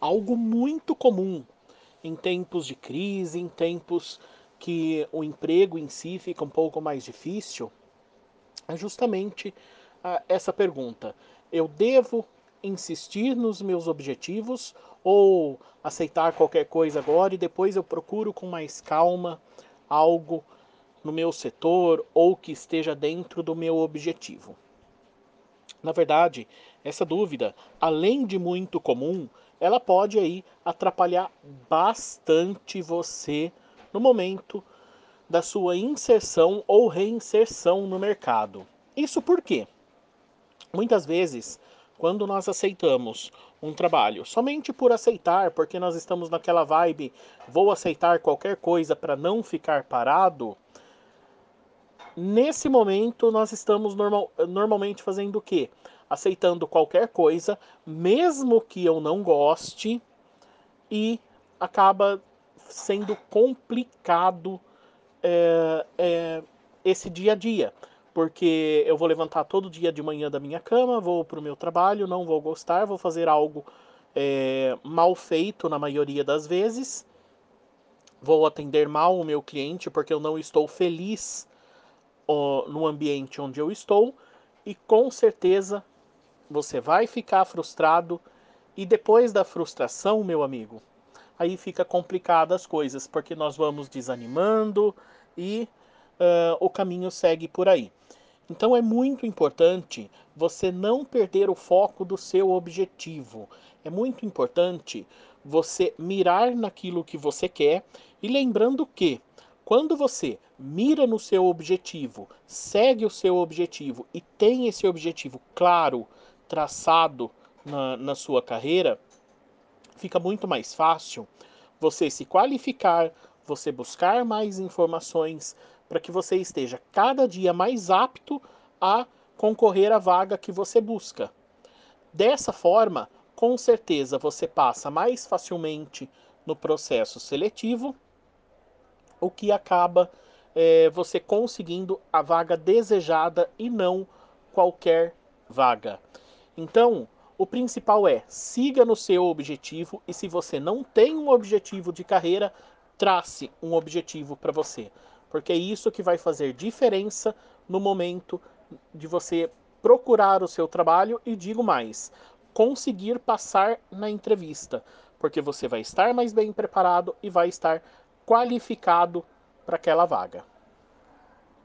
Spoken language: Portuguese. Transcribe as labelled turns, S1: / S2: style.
S1: algo muito comum em tempos de crise, em tempos que o emprego em si fica um pouco mais difícil, é justamente ah, essa pergunta: eu devo insistir nos meus objetivos ou aceitar qualquer coisa agora e depois eu procuro com mais calma algo no meu setor ou que esteja dentro do meu objetivo? Na verdade, essa dúvida, além de muito comum, ela pode aí atrapalhar bastante você no momento da sua inserção ou reinserção no mercado. Isso por quê? Muitas vezes, quando nós aceitamos um trabalho somente por aceitar, porque nós estamos naquela vibe, vou aceitar qualquer coisa para não ficar parado, Nesse momento, nós estamos normal, normalmente fazendo o quê? Aceitando qualquer coisa, mesmo que eu não goste, e acaba sendo complicado é, é, esse dia a dia. Porque eu vou levantar todo dia de manhã da minha cama, vou para o meu trabalho, não vou gostar, vou fazer algo é, mal feito na maioria das vezes, vou atender mal o meu cliente porque eu não estou feliz no ambiente onde eu estou e com certeza você vai ficar frustrado e depois da frustração, meu amigo, aí fica complicado as coisas, porque nós vamos desanimando e uh, o caminho segue por aí. Então é muito importante você não perder o foco do seu objetivo. É muito importante você mirar naquilo que você quer e lembrando que quando você mira no seu objetivo, segue o seu objetivo e tem esse objetivo claro, traçado na, na sua carreira, fica muito mais fácil você se qualificar, você buscar mais informações para que você esteja cada dia mais apto a concorrer à vaga que você busca. Dessa forma, com certeza você passa mais facilmente no processo seletivo o que acaba é, você conseguindo a vaga desejada e não qualquer vaga. Então, o principal é siga no seu objetivo e se você não tem um objetivo de carreira, trace um objetivo para você, porque é isso que vai fazer diferença no momento de você procurar o seu trabalho e digo mais, conseguir passar na entrevista, porque você vai estar mais bem preparado e vai estar qualificado para aquela vaga.